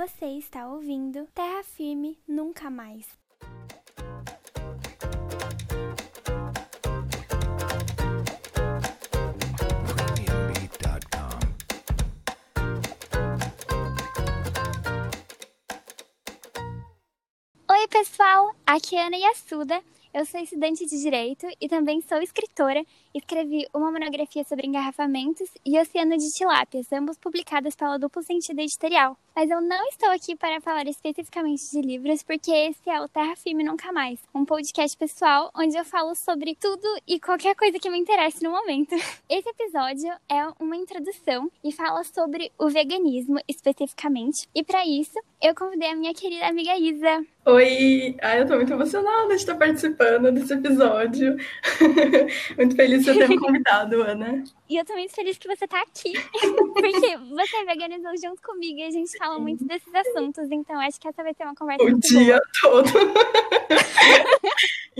Você está ouvindo Terra Firme Nunca Mais. Oi, pessoal! Aqui é Ana Yassuda. Eu sou estudante de Direito e também sou escritora. Escrevi uma monografia sobre engarrafamentos e Oceano de Tilápias, ambos publicadas pela Duplo Sentido Editorial. Mas eu não estou aqui para falar especificamente de livros, porque esse é o Terra Firme Nunca Mais, um podcast pessoal onde eu falo sobre tudo e qualquer coisa que me interesse no momento. Esse episódio é uma introdução e fala sobre o veganismo especificamente. E para isso, eu convidei a minha querida amiga Isa. Oi! Ai, eu tô muito emocionada de estar participando desse episódio. muito feliz de ter me convidado, Ana. E eu tô muito feliz que você tá aqui. Porque você veganizou junto comigo e a gente fala muito desses assuntos. Então acho que essa vai ser uma conversa O muito dia boa. todo.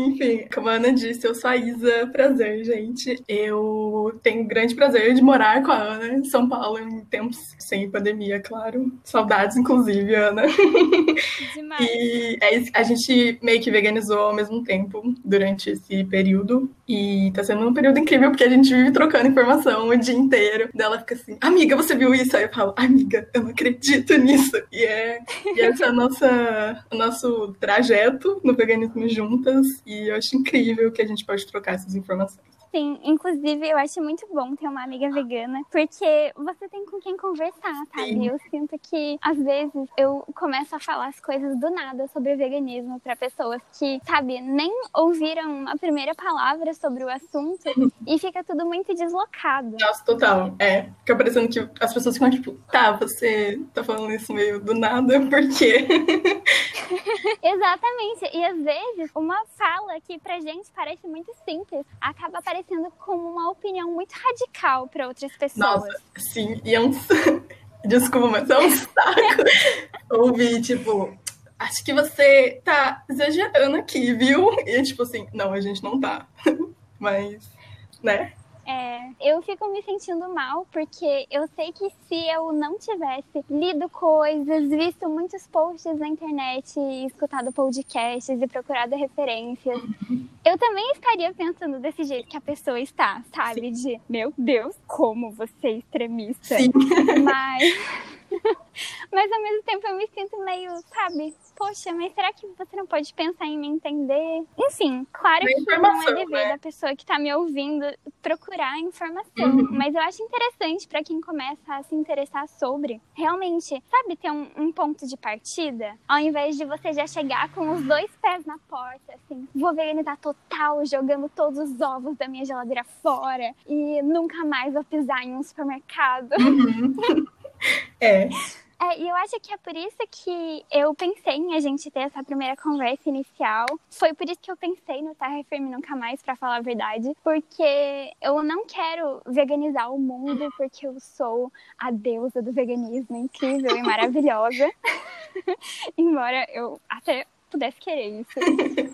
Enfim, como a Ana disse, eu sou a Isa. Prazer, gente. Eu tenho grande prazer de morar com a Ana em São Paulo em tempos sem pandemia, claro. Saudades, inclusive, Ana. Demais. E é a gente meio que veganizou ao mesmo tempo durante esse período. E tá sendo um período incrível porque a gente vive trocando informação o dia inteiro. Daí ela fica assim, amiga, você viu isso? Aí eu falo, amiga, eu não acredito nisso. E, é, e esse é a nossa, o nosso trajeto no veganismo juntas. E eu acho incrível que a gente pode trocar essas informações. Sim, inclusive eu acho muito bom ter uma amiga vegana, porque você tem com quem conversar, sabe? Sim. Eu sinto que às vezes eu começo a falar as coisas do nada sobre veganismo para pessoas que, sabe, nem ouviram a primeira palavra sobre o assunto e fica tudo muito deslocado. Nossa, total. É, fica parecendo que as pessoas ficam tipo, tá, você tá falando isso meio do nada, por quê? Exatamente. E às vezes uma fala que pra gente parece muito simples acaba aparecendo como uma opinião muito radical para outras pessoas. Nossa, sim, e é um. Desculpa, mas é um saco ouvir, tipo, acho que você tá exagerando aqui, viu? E tipo assim, não, a gente não tá. Mas, né? É, eu fico me sentindo mal porque eu sei que se eu não tivesse lido coisas, visto muitos posts na internet, escutado podcasts e procurado referências, eu também estaria pensando desse jeito que a pessoa está, sabe? De, meu Deus, como você é extremista. Sim. Mas, mas ao mesmo tempo eu me sinto meio, sabe? Poxa, mas será que você não pode pensar em me entender? Enfim, claro que não é dever né? da pessoa que tá me ouvindo procurar informação. Uhum. Mas eu acho interessante pra quem começa a se interessar sobre, realmente, sabe, ter um, um ponto de partida? Ao invés de você já chegar com os dois pés na porta, assim, vou veganizar total, jogando todos os ovos da minha geladeira fora e nunca mais vou pisar em um supermercado. Uhum. É, É, e eu acho que é por isso que eu pensei em a gente ter essa primeira conversa inicial. Foi por isso que eu pensei no Terra Firme Nunca Mais, pra falar a verdade. Porque eu não quero veganizar o mundo, porque eu sou a deusa do veganismo, incrível e maravilhosa. Embora eu até pudesse querer isso.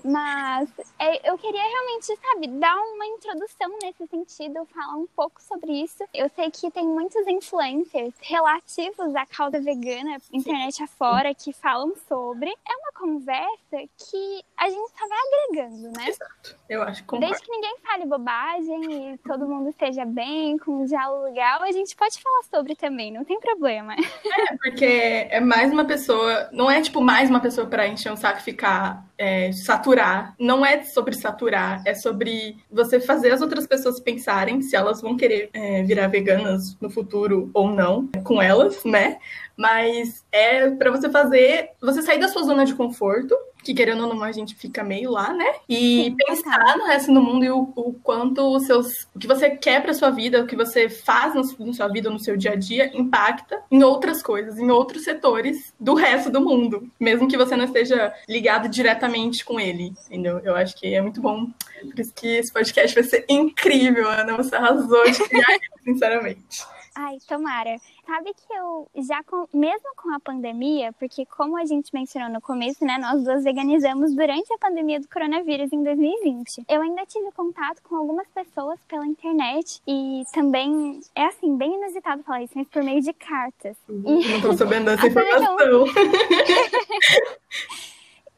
Mas é, eu queria realmente, sabe, dar uma introdução nesse sentido, falar um pouco sobre isso. Eu sei que tem muitos influencers relativos à causa vegana, internet afora, que falam sobre. É uma conversa que a gente só vai agregando, né? exato. Eu acho que. Desde que ninguém fale bobagem e todo mundo esteja bem, com um diálogo legal, a gente pode falar sobre também, não tem problema. É, porque é mais uma pessoa, não é tipo mais uma pessoa pra encher um saco ficar é, saturar. Não é sobre saturar, é sobre você fazer as outras pessoas pensarem se elas vão querer é, virar veganas no futuro ou não, com elas, né? Mas é pra você fazer, você sair da sua zona de conforto, que querendo ou não a gente fica meio lá, né? E Sim, pensar no resto do mundo e o, o quanto os seus, o que você quer pra sua vida, o que você faz na sua- na sua vida, no seu dia a dia, impacta em outras coisas, em outros setores do resto do mundo, mesmo que você não esteja ligado diretamente com ele, entendeu? Eu acho que é muito bom. Por isso que esse podcast vai ser incrível, Ana. Você arrasou de criar, sinceramente. Ai, tomara. Sabe que eu já, com, mesmo com a pandemia, porque como a gente mencionou no começo, né, nós duas veganizamos durante a pandemia do coronavírus em 2020. Eu ainda tive contato com algumas pessoas pela internet e também, é assim, bem inusitado falar isso, mas por meio de cartas. E... Não tô sabendo dessa informação.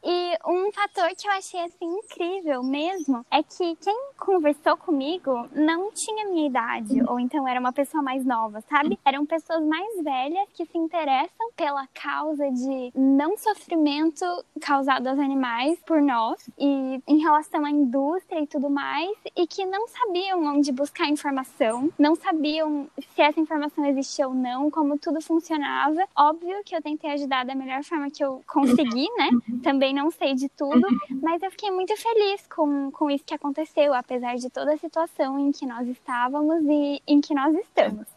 E um fator que eu achei assim incrível mesmo é que quem conversou comigo não tinha minha idade, ou então era uma pessoa mais nova, sabe? Eram pessoas mais velhas que se interessam pela causa de não sofrimento causado aos animais por nós e em relação à indústria e tudo mais, e que não sabiam onde buscar informação, não sabiam se essa informação existia ou não, como tudo funcionava. Óbvio que eu tentei ajudar da melhor forma que eu consegui, né? Também também não sei de tudo, uhum. mas eu fiquei muito feliz com, com isso que aconteceu, apesar de toda a situação em que nós estávamos e em que nós estamos.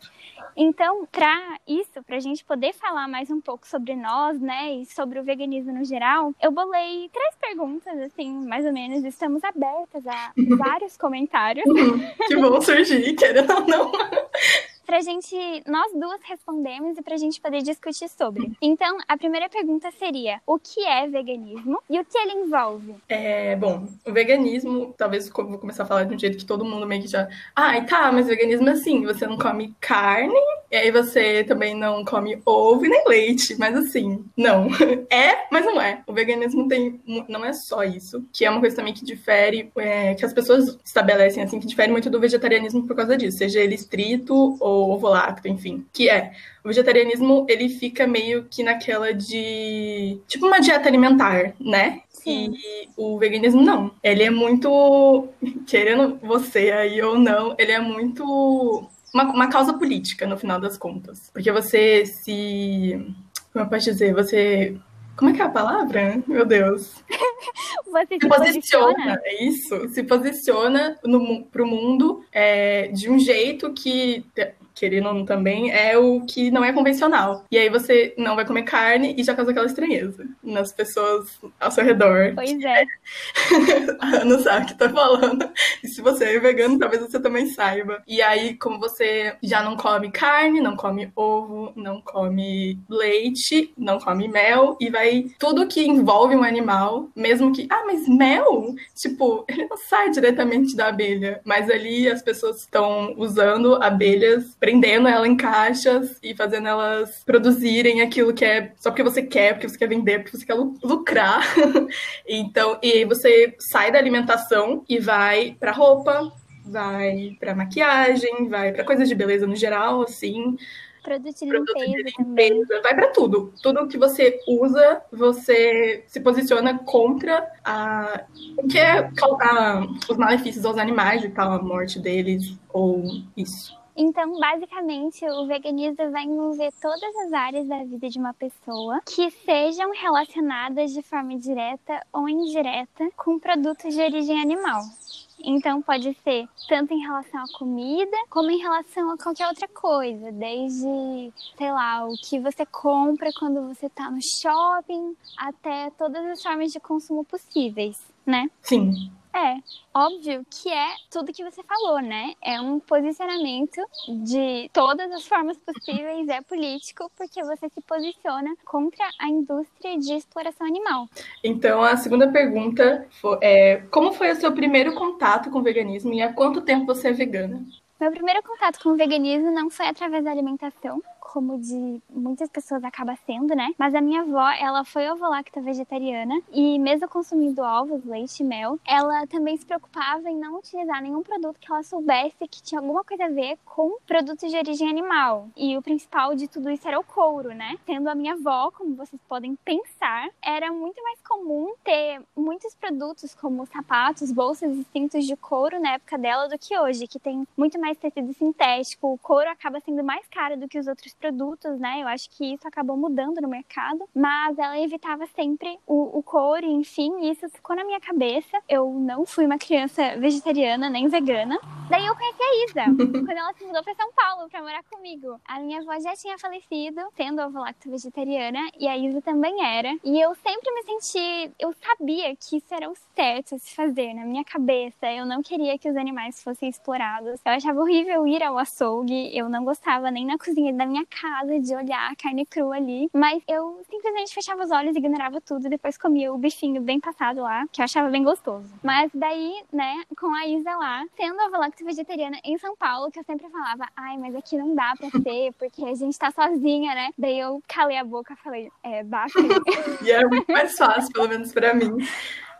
Então, para isso, para a gente poder falar mais um pouco sobre nós, né, e sobre o veganismo no geral, eu bolei três perguntas, assim, mais ou menos. Estamos abertas a vários comentários. que bom surgir, querendo ou não pra gente, nós duas respondemos e pra gente poder discutir sobre. Então, a primeira pergunta seria: o que é veganismo e o que ele envolve? É, bom, o veganismo, talvez vou começar a falar de um jeito que todo mundo meio que já. Ai, tá, mas veganismo é assim: você não come carne, e aí você também não come ovo e nem leite, mas assim, não. É, mas não é. O veganismo tem. Não é só isso, que é uma coisa também que difere, é, que as pessoas estabelecem assim, que difere muito do vegetarianismo por causa disso, seja ele estrito ou ovo lacto, enfim. Que é, o vegetarianismo, ele fica meio que naquela de... Tipo uma dieta alimentar, né? Sim. E o veganismo não. Ele é muito... Querendo você aí ou não, ele é muito... Uma, uma causa política, no final das contas. Porque você se... Como eu posso dizer? Você como é que é a palavra? Meu Deus. Você se, se posiciona, posiciona, é isso. Se posiciona no, pro mundo é, de um jeito que querendo ou não também, é o que não é convencional. E aí você não vai comer carne e já causa aquela estranheza nas pessoas ao seu redor. Pois é. a Ana sabe o que tá falando. E se você é vegano, talvez você também saiba. E aí, como você já não come carne, não come ovo, não come leite, não come mel, e vai tudo que envolve um animal, mesmo que, ah, mas mel? Tipo, ele não sai diretamente da abelha, mas ali as pessoas estão usando abelhas prendendo ela em caixas e fazendo elas produzirem aquilo que é só porque você quer, porque você quer vender, porque você quer lucrar. então, e aí você sai da alimentação e vai para roupa, vai para maquiagem, vai para coisas de beleza no geral, assim. Produto de limpeza, de limpeza também. Vai para tudo. Tudo que você usa, você se posiciona contra a, o que é a, os malefícios aos animais e tal, a morte deles, ou isso. Então, basicamente, o veganismo vai envolver todas as áreas da vida de uma pessoa que sejam relacionadas de forma direta ou indireta com produtos de origem animal. Então pode ser tanto em relação à comida, como em relação a qualquer outra coisa, desde, sei lá, o que você compra quando você está no shopping, até todas as formas de consumo possíveis, né? Sim. É, óbvio que é tudo que você falou, né? É um posicionamento de todas as formas possíveis, é político, porque você se posiciona contra a indústria de exploração animal. Então, a segunda pergunta foi, é, como foi o seu primeiro contato com o veganismo e há quanto tempo você é vegana? Meu primeiro contato com o veganismo não foi através da alimentação, como de muitas pessoas acaba sendo, né? Mas a minha avó, ela foi ovolacta vegetariana e mesmo consumindo ovos, leite e mel, ela também se preocupava em não utilizar nenhum produto que ela soubesse que tinha alguma coisa a ver com produtos de origem animal. E o principal de tudo isso era o couro, né? Sendo a minha avó, como vocês podem pensar, era muito mais comum ter muitos produtos como sapatos, bolsas e cintos de couro na época dela do que hoje, que tem muito mais tecido sintético. O couro acaba sendo mais caro do que os outros produtos, né? Eu acho que isso acabou mudando no mercado, mas ela evitava sempre o, o couro, enfim, isso ficou na minha cabeça. Eu não fui uma criança vegetariana nem vegana. Daí eu conheci a Isa, quando ela se mudou para São Paulo para morar comigo. A minha avó já tinha falecido, sendo ovo-lacto vegetariana, e a Isa também era. E eu sempre me senti, eu sabia que isso era o certo a se fazer na minha cabeça. Eu não queria que os animais fossem explorados. Eu achava horrível ir ao açougue, eu não gostava nem na cozinha da minha casa de olhar a carne crua ali, mas eu simplesmente fechava os olhos, ignorava tudo depois comia o bifinho bem passado lá, que eu achava bem gostoso. Mas daí, né, com a Isa lá, sendo a lacto vegetariana em São Paulo, que eu sempre falava, ai, mas aqui não dá pra ser, porque a gente tá sozinha, né? Daí eu calei a boca e falei, é, sim. e era muito mais fácil, pelo menos pra mim.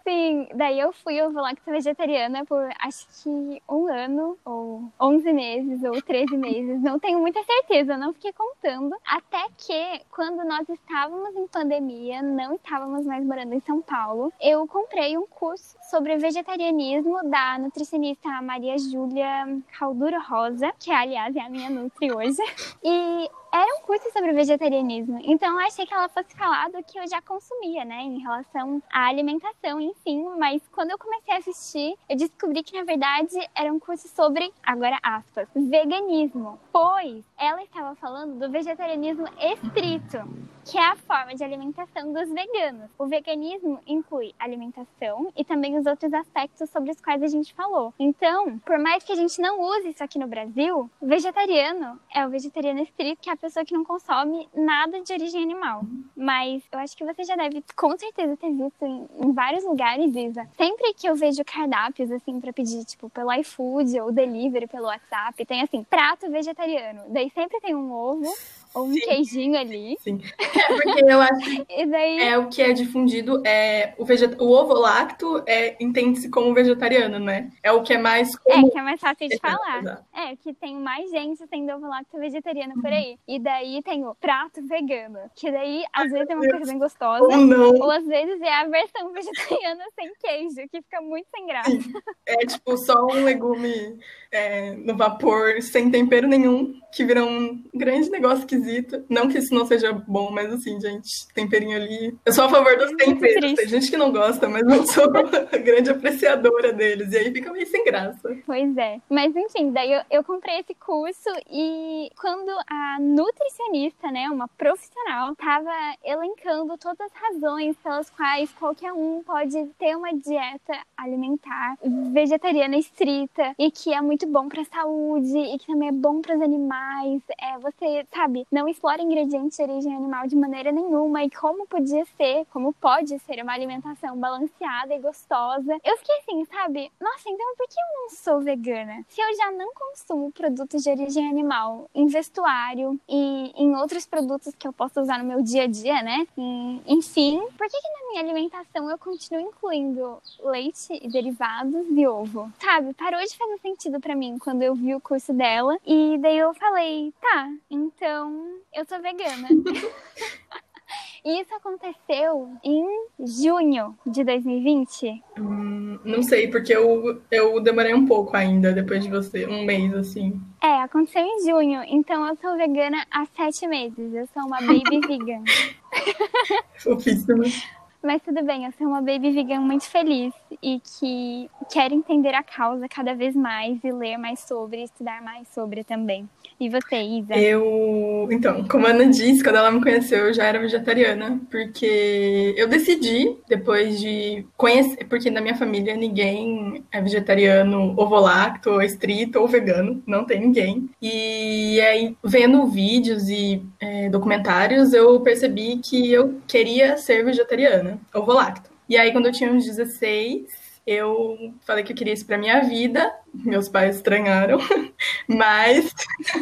Sim, daí eu fui ovo-lacto vegetariana por acho que um ano, ou 11 meses, ou 13 meses, não tenho muita certeza, não fiquei contando. Até que, quando nós estávamos em pandemia, não estávamos mais morando em São Paulo, eu comprei um curso sobre vegetarianismo da nutricionista Maria Júlia Calduro Rosa, que aliás é a minha nutri hoje. E era um curso sobre vegetarianismo. Então eu achei que ela fosse falar do que eu já consumia, né, em relação à alimentação, enfim. Mas quando eu comecei a assistir, eu descobri que na verdade era um curso sobre, agora aspas, veganismo. Pois ela estava falando do vegetarianismo estrito, que é a forma de alimentação dos veganos. O veganismo inclui alimentação e também os outros aspectos sobre os quais a gente falou. Então, por mais que a gente não use isso aqui no Brasil, vegetariano é o vegetariano estrito, que é a pessoa que não consome nada de origem animal. Mas eu acho que você já deve, com certeza, ter visto em, em vários lugares, Isa. Sempre que eu vejo cardápios, assim, para pedir, tipo, pelo iFood ou delivery pelo WhatsApp, tem, assim, prato vegetariano. Daí sempre tem um ovo ou um Sim. queijinho ali. Sim. É, porque eu acho que daí... é o que é difundido, é o, veget... o ovo lacto é, entende-se como vegetariano, né? É o que é mais comum. É, que é mais fácil de falar. Exato. É, que tem mais gente sendo ovo lacto vegetariano por aí. E daí tem o prato vegano, que daí às vezes é uma coisa bem gostosa. Ou não. Ou às vezes é a versão vegetariana sem queijo, que fica muito sem graça. Sim. É tipo só um legume é, no vapor, sem tempero nenhum, que vira um grande negócio esquisito. Não que isso não seja bom, mas assim, gente, temperinho ali. Eu sou a favor dos temperos. Tem gente que não gosta, mas eu sou a grande apreciadora deles. E aí fica meio sem graça. Pois é. Mas enfim, daí eu, eu comprei esse curso e quando a nutricionista, né, uma profissional, tava elencando todas as razões pelas quais qualquer um pode ter uma dieta alimentar vegetariana estrita e que é muito bom para a saúde e que também é bom para os animais. É, você, sabe, não explora ingredientes de origem animal de maneira nenhuma e como podia ser, como pode ser uma alimentação balanceada e gostosa. Eu fiquei assim, sabe? Nossa, então por que eu não sou vegana? Se eu já não consumo produtos de origem animal em vestuário e em outros produtos que eu posso usar no meu dia a dia, né? E, enfim, por que, que na minha alimentação eu continuo incluindo leite e derivados e ovo? Sabe? Parou de fazer sentido para mim quando eu vi o curso dela e daí eu falei, tá, então eu sou vegana. E isso aconteceu em junho de 2020? Hum, não sei, porque eu, eu demorei um pouco ainda, depois de você, um mês, assim. É, aconteceu em junho, então eu sou vegana há sete meses. Eu sou uma baby vegan. Fofíssima. Mas tudo bem, eu sou uma baby vegan muito feliz e que quer entender a causa cada vez mais e ler mais sobre, estudar mais sobre também. E você, Isa? Eu. Então, como a Ana disse, quando ela me conheceu, eu já era vegetariana, porque eu decidi, depois de conhecer, porque na minha família ninguém é vegetariano, ovolacto, ou estrito, ou vegano, não tem ninguém. E aí, vendo vídeos e é, documentários, eu percebi que eu queria ser vegetariana, ovolacto. E aí, quando eu tinha uns 16, eu falei que eu queria isso para minha vida. Meus pais estranharam, mas,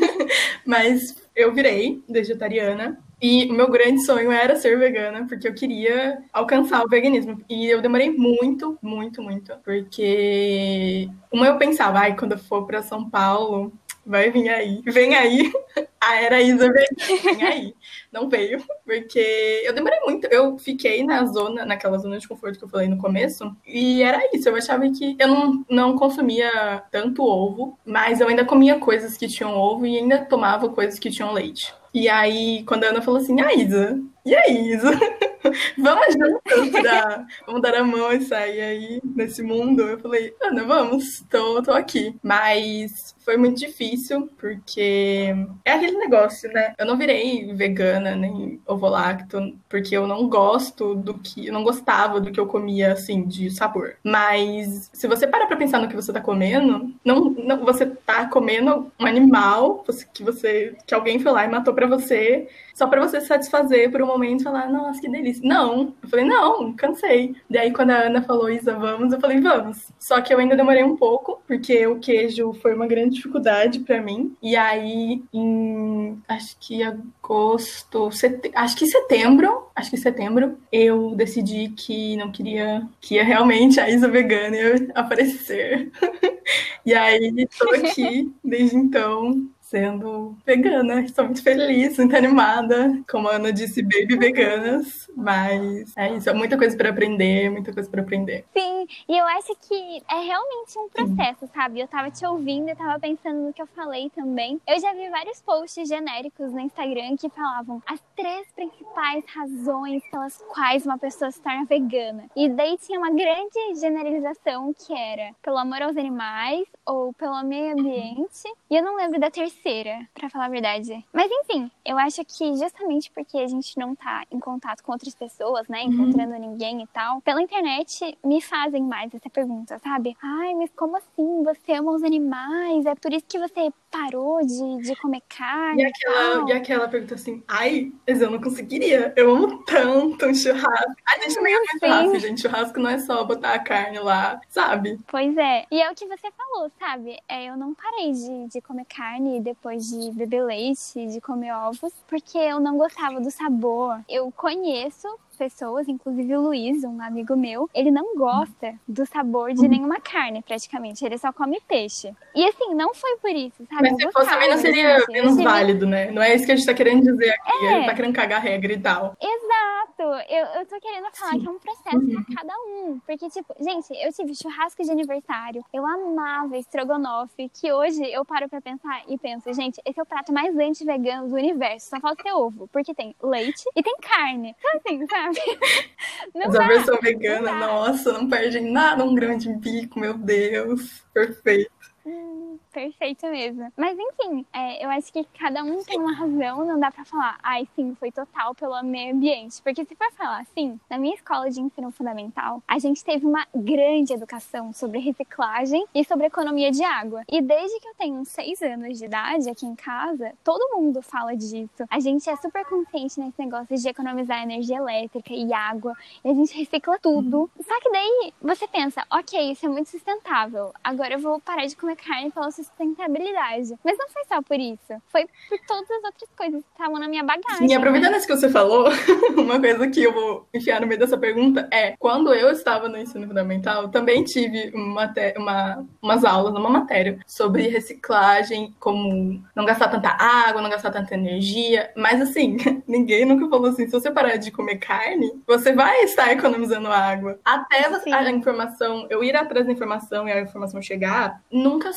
mas eu virei vegetariana. E o meu grande sonho era ser vegana, porque eu queria alcançar o veganismo. E eu demorei muito, muito, muito. Porque uma eu pensava, ai, quando eu for para São Paulo, vai vir aí, vem aí. A era Isa vem aí. Não veio, porque eu demorei muito. Eu fiquei na zona, naquela zona de conforto que eu falei no começo, e era isso. Eu achava que eu não, não consumia tanto ovo, mas eu ainda comia coisas que tinham ovo e ainda tomava coisas que tinham leite. E aí, quando a Ana falou assim, ah, Isa, e aí, Isa? vamos juntos dar, vamos dar a mão e sair aí nesse mundo? Eu falei, Ana, vamos, tô, tô aqui. Mas foi muito difícil, porque é aquele negócio, né? Eu não virei vegana nem ovolacto, porque eu não gosto do que. Eu não gostava do que eu comia, assim, de sabor. Mas se você parar pra pensar no que você tá comendo, não, não, você tá comendo um animal que você que alguém foi lá e matou para você, só para você se satisfazer por um momento falar, nossa, que delícia. Não, eu falei, não, cansei. Daí quando a Ana falou, Isa, vamos, eu falei, vamos. Só que eu ainda demorei um pouco, porque o queijo foi uma grande dificuldade para mim. E aí, em acho que agosto, acho que setembro, acho que setembro, eu decidi que não queria que ia realmente a Isa vegana aparecer. e aí, tô aqui desde então sendo vegana. Estou muito feliz, muito animada. Como a Ana disse, baby veganas. Mas é isso, é muita coisa para aprender, muita coisa para aprender. Sim, e eu acho que é realmente um processo, Sim. sabe? Eu tava te ouvindo e tava pensando no que eu falei também. Eu já vi vários posts genéricos no Instagram que falavam as três principais razões pelas quais uma pessoa se torna vegana. E daí tinha uma grande generalização que era pelo amor aos animais ou pelo meio ambiente. E eu não lembro da terceira terceira, para falar a verdade. Mas enfim, eu acho que justamente porque a gente não tá em contato com outras pessoas, né, uhum. encontrando uhum. ninguém e tal, pela internet me fazem mais essa pergunta, sabe? Ai, mas como assim? Você ama os animais? É por isso que você parou de, de comer carne? E aquela, e, e aquela pergunta assim, ai, mas eu não conseguiria. Eu amo tanto um churrasco. A gente nem ama churrasco, gente. Churrasco não é só botar a carne lá, sabe? Pois é. E é o que você falou, sabe? É, eu não parei de, de comer carne depois de beber leite, de comer ovos, porque eu não gostava do sabor. Eu conheço pessoas, inclusive o Luiz, um amigo meu, ele não gosta do sabor de nenhuma carne, praticamente. Ele só come peixe. E assim, não foi por isso, sabe? Mas se fosse também não seria menos válido, né? Não é isso que a gente tá querendo dizer aqui. É. Ele tá querendo cagar regra e tal. Exato. Eu, eu tô querendo falar Sim. que é um processo uhum. pra cada um. Porque, tipo, gente, eu tive churrasco de aniversário. Eu amava estrogonofe, que hoje eu paro pra pensar e penso, gente, esse é o prato mais anti-vegano do universo. Só falta ter ovo. Porque tem leite e tem carne. Então, assim, sabe? Não Mas dá, a versão vegana, não nossa, não perde nada um grande bico, meu Deus. Perfeito. Hum, perfeito mesmo. Mas enfim, é, eu acho que cada um tem uma razão, não dá pra falar, ai sim, foi total pelo meio ambiente. Porque se for falar assim, na minha escola de ensino fundamental, a gente teve uma grande educação sobre reciclagem e sobre economia de água. E desde que eu tenho seis anos de idade aqui em casa, todo mundo fala disso. A gente é super consciente nesse negócio de economizar energia elétrica e água, e a gente recicla tudo. Só que daí você pensa, ok, isso é muito sustentável, agora eu vou parar de comer carne pela sustentabilidade. Mas não foi só por isso. Foi por todas as outras coisas que estavam na minha bagagem. Sim, aproveitando isso que você falou, uma coisa que eu vou enfiar no meio dessa pergunta é: quando eu estava no ensino fundamental, também tive uma, uma, umas aulas, uma matéria sobre reciclagem, como não gastar tanta água, não gastar tanta energia. Mas assim, ninguém nunca falou assim: se você parar de comer carne, você vai estar economizando água. Até você, a informação, eu ir atrás da informação e a informação chegar, nunca nunca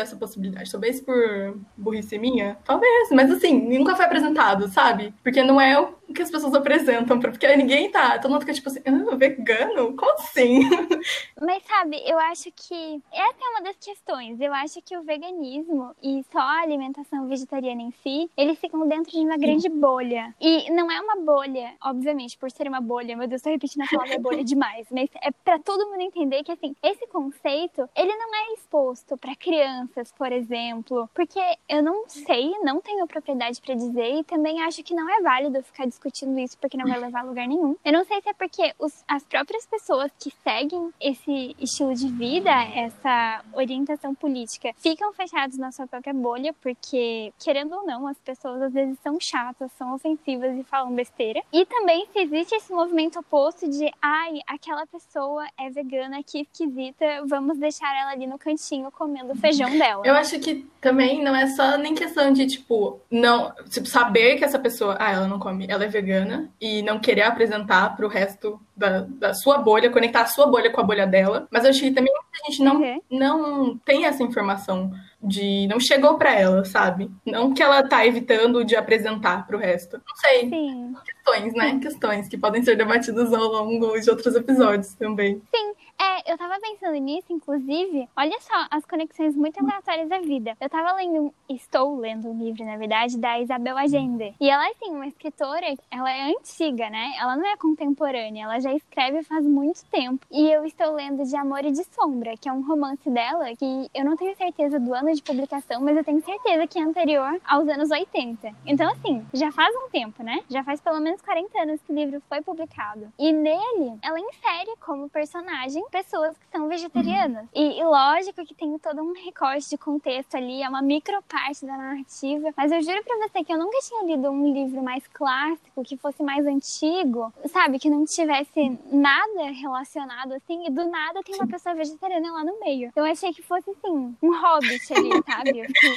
soube dessa possibilidade. Talvez por burrice minha? Talvez. Mas assim, nunca foi apresentado, sabe? Porque não é o que as pessoas apresentam, porque ninguém tá. Todo mundo fica tipo assim, ah, vegano? Como assim? Mas sabe, eu acho que essa é uma das questões. Eu acho que o veganismo e só a alimentação vegetariana em si, eles ficam dentro de uma grande bolha. E não é uma bolha, obviamente, por ser uma bolha, meu Deus, tô repetindo a palavra bolha demais, mas é para todo mundo entender que assim, esse conceito, ele não é exposto para crianças, por exemplo, porque eu não sei, não tenho propriedade para dizer e também acho que não é válido ficar discutindo isso porque não vai levar a lugar nenhum. Eu não sei se é porque os, as próprias pessoas que seguem esse estilo de vida, essa orientação política, ficam fechados na sua própria bolha, porque, querendo ou não, as pessoas às vezes são chatas, são ofensivas e falam besteira. E também se existe esse movimento oposto de, ai, aquela pessoa é vegana, que esquisita, vamos deixar ela ali no cantinho comendo o feijão dela. Eu acho que também não é só nem questão de, tipo, não, tipo, saber que essa pessoa, ah, ela não come, ela é vegana e não querer apresentar para o resto da, da, sua bolha, conectar a sua bolha com a bolha dela. Mas eu acho que também a gente não, uhum. não tem essa informação de não chegou para ela, sabe? Não que ela tá evitando de apresentar para o resto. Não sei. Sim. Questões, né? Questões que podem ser debatidas ao longo de outros episódios também. Sim. É, eu tava pensando nisso, inclusive, olha só as conexões muito aleatórias da vida. Eu tava lendo, estou lendo um livro, na verdade, da Isabel Allende. E ela, assim, uma escritora, ela é antiga, né? Ela não é contemporânea, ela já escreve faz muito tempo. E eu estou lendo De Amor e de Sombra, que é um romance dela que eu não tenho certeza do ano de publicação, mas eu tenho certeza que é anterior aos anos 80. Então, assim, já faz um tempo, né? Já faz pelo menos 40 anos que o livro foi publicado. E nele, ela insere como personagem pessoas que são vegetarianas. E, e lógico que tem todo um recorte de contexto ali, é uma micro parte da narrativa. Mas eu juro pra você que eu nunca tinha lido um livro mais clássico, que fosse mais antigo, sabe? Que não tivesse nada relacionado assim, e do nada tem uma pessoa vegetariana lá no meio. Eu achei que fosse assim, um hobbit ali, sabe? Fiquei,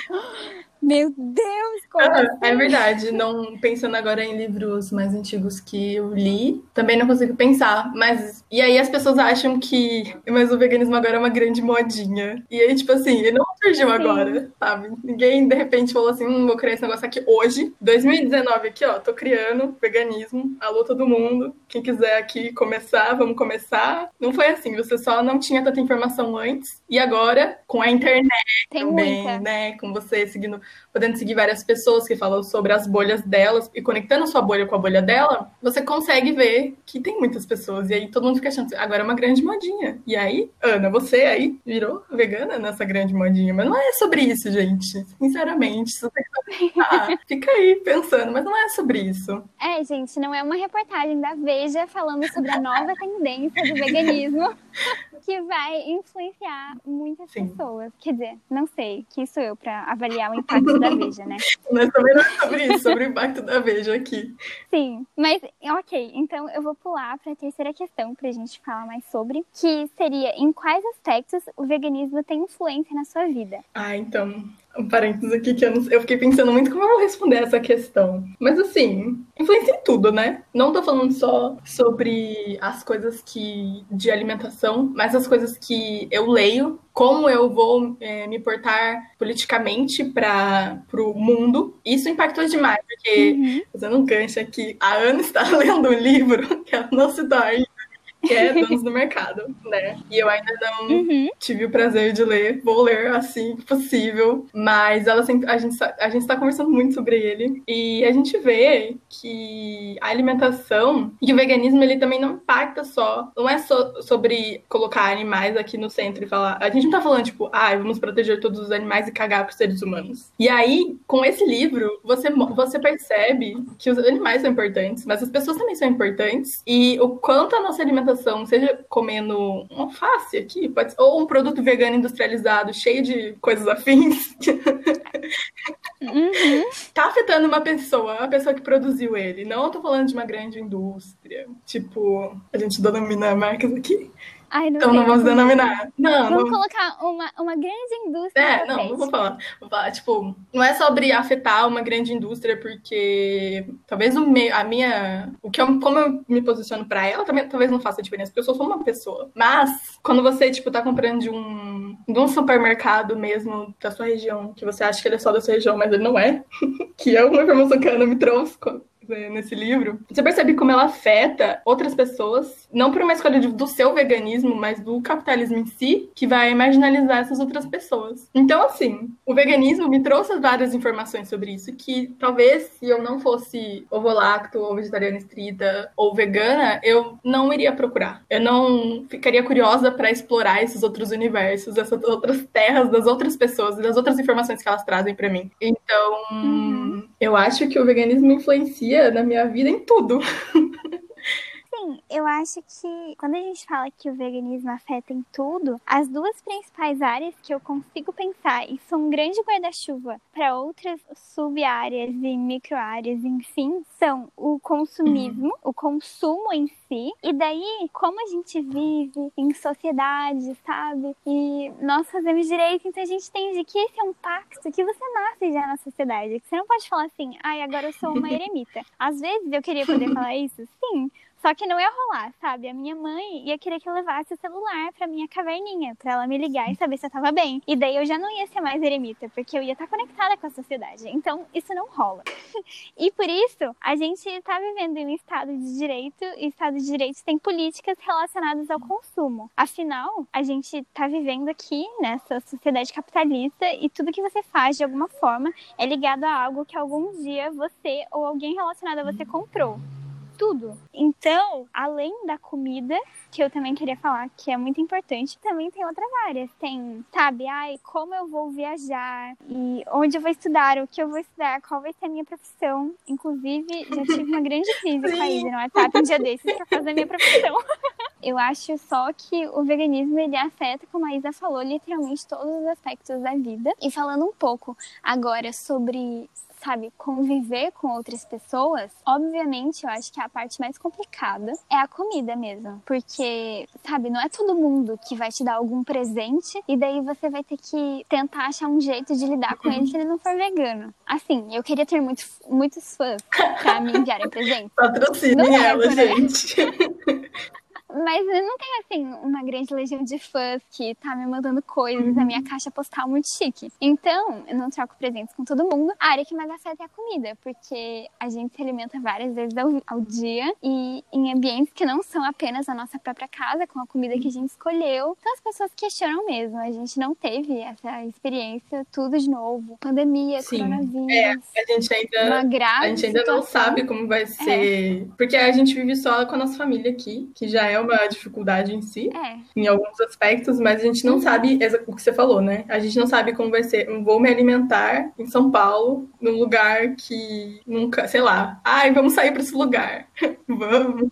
meu Deus, como Ah, assim? É verdade, não pensando agora em livros mais antigos que eu li, também não consigo pensar. Mas e aí as pessoas acham que, mas o veganismo agora é uma grande modinha. E aí tipo assim, ele não surgiu Sim. agora, sabe? Ninguém de repente falou assim, hum, vou criar esse negócio aqui hoje, 2019 aqui, ó, tô criando veganismo, alô todo mundo. Quem quiser aqui começar, vamos começar. Não foi assim, você só não tinha tanta informação antes e agora com a internet Tem também, muita. né? Com você seguindo, podendo seguir várias pessoas que falam sobre as bolhas delas e conectando sua bolha com a bolha dela, você consegue ver que tem muitas pessoas. E aí todo mundo fica achando, agora é uma grande modinha. E aí, Ana, você aí virou vegana nessa grande modinha. Mas não é sobre isso, gente. Sinceramente, se você pensar, fica aí pensando, mas não é sobre isso. É, gente, não é uma reportagem da Veja falando sobre a nova tendência do veganismo que vai influenciar muitas Sim. pessoas. Quer dizer, não sei, quem sou eu pra avaliar o impacto da Veja, né? Mas também não é sobre isso, sobre o impacto da Veja aqui. Sim, mas ok, então eu vou pular para a terceira questão pra gente falar mais sobre, que seria em quais aspectos o veganismo tem influência na sua vida. Ah, então, um parênteses aqui que eu, não- eu fiquei pensando muito como eu vou responder essa questão. Mas assim, influencia em tudo, né? Não tô falando só sobre as coisas que de alimentação, mas as coisas que eu leio, como eu vou é, me portar politicamente para o mundo. Isso impactou demais, porque Uhum. fazendo um gancho aqui, a Ana está lendo um livro que ela não citou ainda, que é Donos do Mercado, né? E eu ainda não Uhum. tive o prazer de ler, vou ler assim que possível, mas ela sempre, a gente a gente está conversando muito sobre ele e a gente vê que a alimentação e o veganismo ele também não impacta só, não é só sobre colocar animais aqui no centro e falar, a gente não tá falando tipo, ah, vamos proteger todos os animais e cagar para seres humanos. E aí, com esse livro, você você percebe que os animais são importantes, mas as pessoas também são importantes e o quanto a nossa alimentação, seja comendo um alface aqui, ser- ou um produto vegano industrializado cheio de coisas afins, Uhum. tá afetando uma pessoa, a pessoa que produziu ele. Não tô falando de uma grande indústria. Tipo, a gente denomina marcas aqui? Ai, não Então não vamos denominar. Não, Vamos não. colocar uma, uma grande indústria. É, não, não vou falar. Vou falar, tipo, não é sobre afetar uma grande indústria, porque talvez o meu, a minha. O que eu, como eu me posiciono pra ela, também talvez não faça diferença, porque eu sou só uma pessoa. Mas, quando você, tipo, tá comprando de um, de um supermercado mesmo da sua região, que você acha que ele é só da sua região, mas ele não é, que é uma informação que a Ana me trouxe. Eh, Nesse livro, você percebe como ela afeta outras pessoas, não por uma escolha do seu veganismo, mas do capitalismo em si, que vai marginalizar essas outras pessoas. Então, assim, o veganismo me trouxe várias informações sobre isso, que talvez se eu não fosse ovolacto, ou vegetariana estrita, ou vegana, eu não iria procurar. Eu não ficaria curiosa para explorar esses outros universos, essas outras terras das outras pessoas e das outras informações que elas trazem para mim. Então, Uhum. Eu acho que o veganismo influencia na minha vida em tudo. Sim, eu acho que quando a gente fala que o veganismo afeta em tudo, as duas principais áreas que eu consigo pensar e são um grande guarda-chuva para outras sub-áreas e micro-áreas, enfim, são o consumismo, o consumo em si, e daí como a gente vive em sociedade, sabe? E nós fazemos direito, então a gente entende que esse é um pacto que você nasce já na sociedade, que você não pode falar assim, ai, agora eu sou uma eremita. Às vezes eu queria poder falar isso, sim, Só que não ia rolar, sabe? A minha mãe ia querer que eu levasse o celular pra minha caverninha, pra ela me ligar e saber se eu tava bem. E daí eu já não ia ser mais eremita, porque eu ia estar conectada com a sociedade. Então, isso não rola. e por isso, a gente tá vivendo em um estado de direito, e estado de direito tem políticas relacionadas ao consumo. Afinal, a gente tá vivendo aqui nessa sociedade capitalista e tudo que você faz de alguma forma é ligado a algo que algum dia você ou alguém relacionado a você comprou tudo. Então, além da comida, que eu também queria falar que é muito importante, também tem outras áreas. Tem, sabe, ai, como eu vou viajar e onde eu vou estudar, o que eu vou estudar, qual vai ser a minha profissão. Inclusive, já tive uma grande crise com a Isa no WhatsApp um dia desses por causa da minha profissão. eu acho só que o veganismo ele afeta, como a Isa falou, literalmente todos os aspectos da vida. E falando um pouco agora sobre sabe, conviver com outras pessoas, obviamente eu acho que a parte mais complicada é a comida mesmo. Porque, sabe, não é todo mundo que vai te dar algum presente e daí você vai ter que tentar achar um jeito de lidar com ele se ele não for vegano. Assim, eu queria ter muitos, muitos fãs pra me enviarem presente. Patrocinem é, ela, né? gente. Mas não tem, assim, uma grande legião de fãs que tá me mandando coisas, uhum. a minha caixa postal muito chique. Então, eu não troco presentes com todo mundo. A área que mais afeta é a comida, porque a gente se alimenta várias vezes ao, ao dia e em ambientes que não são apenas a nossa própria casa, com a comida que a gente escolheu. Então, as pessoas questionam mesmo. A gente não teve essa experiência tudo de novo. Pandemia, Sim. coronavírus. É, a gente ainda, uma grave a gente ainda não sabe como vai é. ser. É. Porque a gente vive só com a nossa família aqui, que já é uma dificuldade em si, é. em alguns aspectos, mas a gente não sabe o que você falou, né? A gente não sabe como vai ser. Eu vou me alimentar em São Paulo, num lugar que nunca, sei lá, ai, vamos sair para esse lugar. vamos.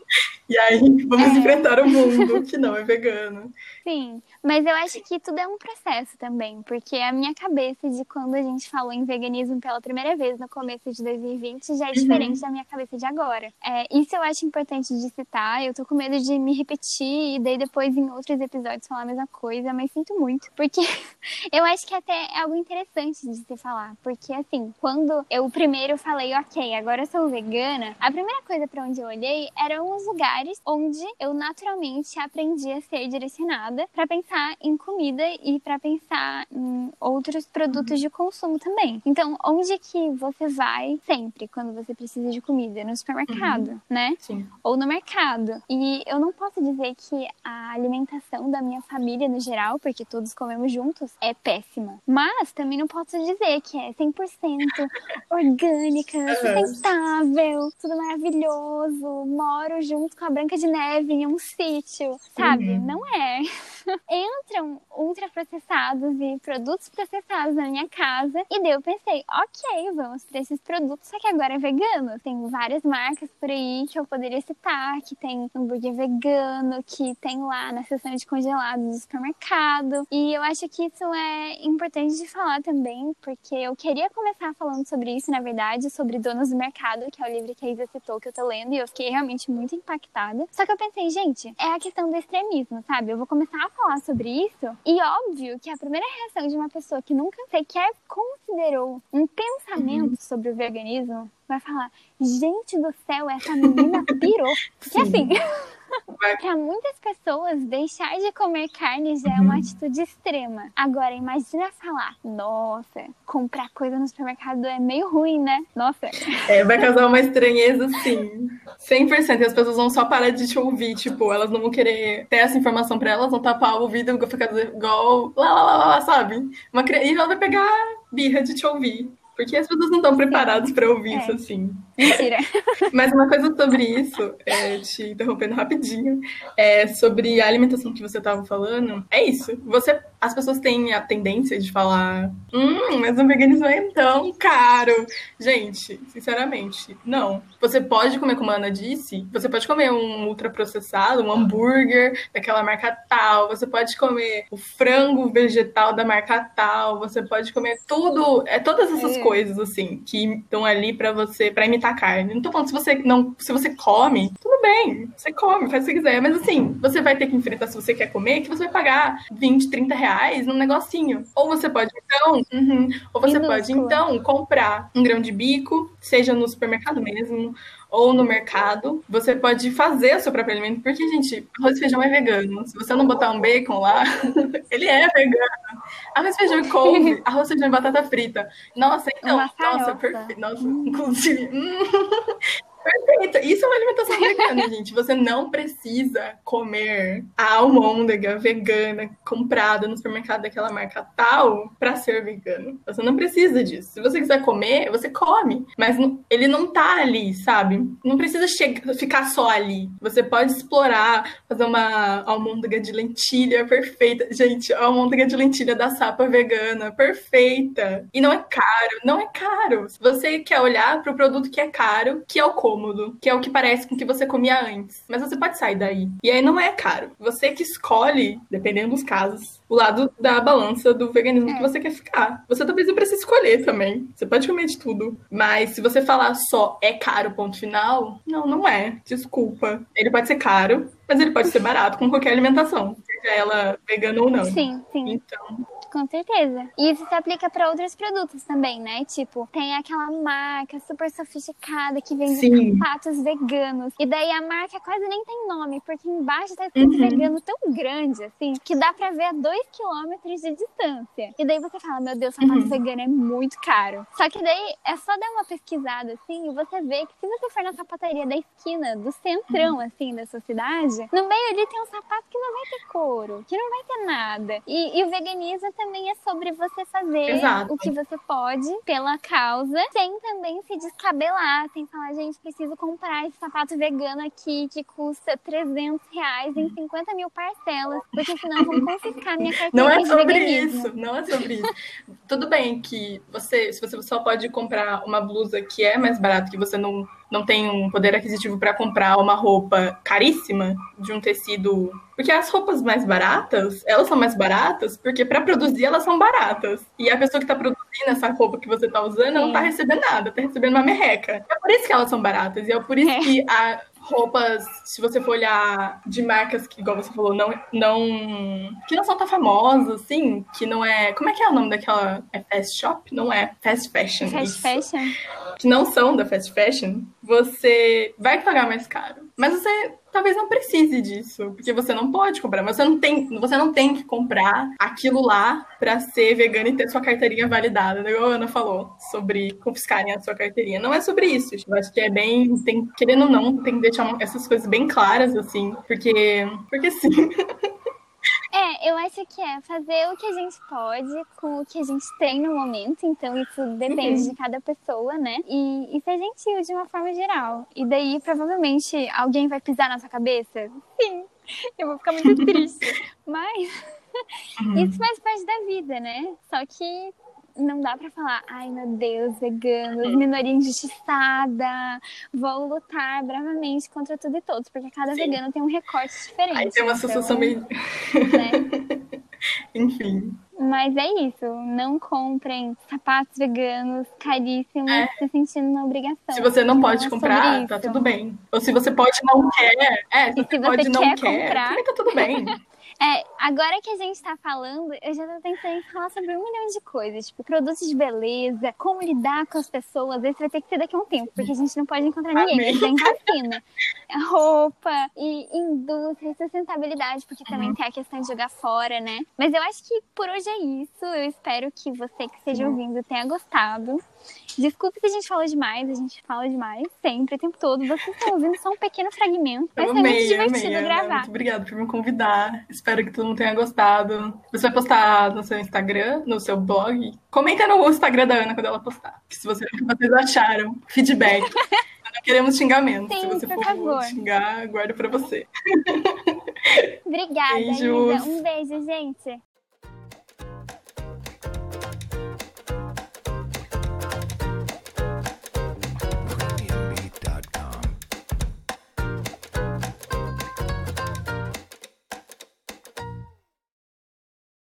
E aí vamos é. enfrentar o mundo que não é vegano. Sim, mas eu acho que tudo é um processo também, porque a minha cabeça de quando a gente falou em veganismo pela primeira vez no começo de 2020 já é uhum. diferente uhum. da minha cabeça de agora. É, isso eu acho importante de citar. Eu tô com medo de me repetir e daí depois em outros episódios falar a mesma coisa, mas sinto muito, porque eu acho que até é algo interessante de se falar, porque assim, quando eu primeiro falei, ok, agora eu sou vegana, a primeira coisa para onde eu olhei eram os lugares onde eu naturalmente aprendi a ser direcionada para pensar em comida e para pensar em outros produtos de consumo também. Então, onde que você vai sempre quando você precisa de comida? No supermercado, uhum. né? Sim. Ou no mercado. E eu não posso dizer que a alimentação da minha família no geral, porque todos comemos juntos, é péssima. Mas também não posso dizer que é 100% orgânica, sustentável, tudo maravilhoso, moro junto com a Branca de Neve em um sítio, sabe? Uhum. Não é. entram ultraprocessados e produtos processados na minha casa. E daí eu pensei, ok, vamos para esses produtos, só que agora é vegano. Tem várias marcas por aí que eu poderia citar, que tem hambúrguer vegano, que tem lá na seção de congelados do supermercado. E eu acho que isso é importante de falar também, porque eu queria começar falando sobre isso, na verdade, sobre Donos do Mercado, que é o livro que a Isa citou, que eu tô lendo, e eu fiquei realmente muito impactada. Só que eu pensei, gente, é a questão do extremismo, sabe? Eu vou começar a falar sobre isso, e óbvio que a primeira reação de uma pessoa que nunca sequer considerou um pensamento uhum. sobre o veganismo vai falar: gente do céu, essa menina pirou. Porque assim. Para muitas pessoas, deixar de comer carne já é uma uhum. atitude extrema. Agora, imagina falar: nossa, comprar coisa no supermercado é meio ruim, né? Nossa. É, vai causar uma estranheza, sim. 100%. E as pessoas vão só parar de te ouvir. Tipo, elas não vão querer ter essa informação para elas, vão tapar o ouvido e ficar igual. Lá, lá, lá, lá, sabe? Uma... E ela vai pegar birra de te ouvir. Porque as pessoas não estão preparadas para ouvir é. isso assim. Mentira. Mas uma coisa sobre isso, é, te interrompendo rapidinho, é sobre a alimentação que você estava falando. É isso. Você, as pessoas têm a tendência de falar, hum, mas o veganismo é tão caro. Gente, sinceramente, não. Você pode comer, como a Ana disse, você pode comer um ultraprocessado, um hambúrguer daquela marca tal, você pode comer o frango vegetal da marca tal, você pode comer tudo, é todas essas é. coisas assim que estão ali para você, para imitar carne. Não tô falando se você não, se você come, tudo bem, você come, faz o que você quiser. Mas assim, você vai ter que enfrentar se você quer comer, que você vai pagar 20, 30 reais num negocinho. Ou você pode, então, uhum, ou você pode, então, comprar um grão de bico, seja no supermercado mesmo, ou no mercado. Você pode fazer o seu próprio alimento, porque, gente, arroz e feijão é vegano. Se você não botar um bacon lá, ele é vegano. Arroz, feijão e couve, arroz, feijão e batata frita. Nossa, então, nossa, perfeito. Nossa, hum. inclusive. Perfeito. Isso é uma alimentação vegana, gente. Você não precisa comer a almôndega vegana comprada no supermercado daquela marca tal para ser vegano. Você não precisa disso. Se você quiser comer, você come. Mas ele não tá ali, sabe? Não precisa chegar, ficar só ali. Você pode explorar, fazer uma almôndega de lentilha perfeita. Gente, a almôndega de lentilha da sapa vegana, perfeita. E não é caro, não é caro. Se você quer olhar para o produto que é caro, que é o cômodo, que é o que parece com o que você comia antes. Mas você pode sair daí. E aí não é caro. Você que escolhe, dependendo dos casos, o lado da balança do veganismo é. que você quer ficar. Você talvez não precise escolher também. Você pode comer de tudo. Mas se você falar só é caro, ponto final, não, não é. Desculpa. Ele pode ser caro, mas ele pode ser barato com qualquer alimentação, seja ela vegana ou não. Sim, sim. Então, com certeza. E isso se aplica para outros produtos também, né? Tipo, tem aquela marca super sofisticada que vende Sim. sapatos veganos. E daí a marca quase nem tem nome, porque embaixo tá escrito uhum. vegano tão grande, assim, que dá pra ver a dois quilômetros de distância. E daí você fala, meu Deus, sapato uhum. vegano é muito caro. Só que daí é só dar uma pesquisada, assim, e você vê que se você for na sapataria da esquina, do centrão, uhum. assim, da sua cidade, no meio ali tem um sapato que não vai ter couro, que não vai ter nada. E, e o veganismo também é sobre você fazer Exato. o que você pode pela causa, sem também se descabelar, sem falar, gente, preciso comprar esse sapato vegano aqui que custa 300 reais em 50 mil parcelas, porque senão vão confiscar minha carteira Não é sobre isso, não é sobre isso. Tudo bem que você, se você só pode comprar uma blusa que é mais barata, que você não não tem um poder aquisitivo para comprar uma roupa caríssima de um tecido. Porque as roupas mais baratas, elas são mais baratas porque para produzir elas são baratas. E a pessoa que está produzindo essa roupa que você está usando, não está recebendo nada, está recebendo uma merreca. É por isso que elas são baratas. E é por isso é. que a roupas, se você for olhar de marcas que, igual você falou, não, não. que não são tão famosas, assim, que não é. Como é que é o nome daquela. É fast shop? Não é. Fast fashion. Fast isso. fashion. Que não são da fast fashion, você vai pagar mais caro. Mas você talvez não precise disso, porque você não pode comprar, mas você não tem, você não tem que comprar aquilo lá para ser vegano e ter sua carteirinha validada, né? A Ana falou sobre confiscarem a sua carteirinha. Não é sobre isso. Eu acho que é bem, tem, querendo ou não, tem que deixar essas coisas bem claras assim, porque porque sim. É, eu acho que é fazer o que a gente pode com o que a gente tem no momento, então isso depende uhum. de cada pessoa, né? E, e ser gentil de uma forma geral. E daí, provavelmente, alguém vai pisar na sua cabeça? Sim, eu vou ficar muito triste. Mas uhum. isso faz parte da vida, né? Só que não dá para falar, ai meu Deus, veganos, minoria injustiçada, vou lutar bravamente contra tudo e todos, porque cada Sim. vegano tem um recorte diferente. Aí tem uma então, associação meio. Né? Enfim. Mas é isso, não comprem sapatos veganos caríssimos é. se sentindo na obrigação. Se você não pode comprar, tá tudo bem. Ou se você pode não quer, é, se, se você, pode não quer, comprar, também tá tudo bem. É, agora que a gente tá falando, eu já tô pensando em falar sobre um milhão de coisas, tipo produtos de beleza, como lidar com as pessoas. Esse vai ter que ser daqui a um tempo, porque a gente não pode encontrar ninguém, porque tem vacina. Roupa e indústria sustentabilidade, porque também uhum. tem a questão de jogar fora, né? Mas eu acho que por hoje é isso. Eu espero que você que esteja ouvindo tenha gostado. Desculpe se a gente falou demais, a gente fala demais sempre, o tempo todo. Vocês estão ouvindo só um pequeno fragmento, mas eu foi amei, muito divertido amei, gravar. Muito obrigada por me convidar. Espero que todo mundo tenha gostado. Você vai postar no seu Instagram, no seu blog? Comenta no Instagram da Ana quando ela postar. Se você, vocês acharam. Feedback. Não queremos xingamento. Sim, Se você for favor. xingar, guarda pra você. Obrigada, Beijo. Um beijo, gente.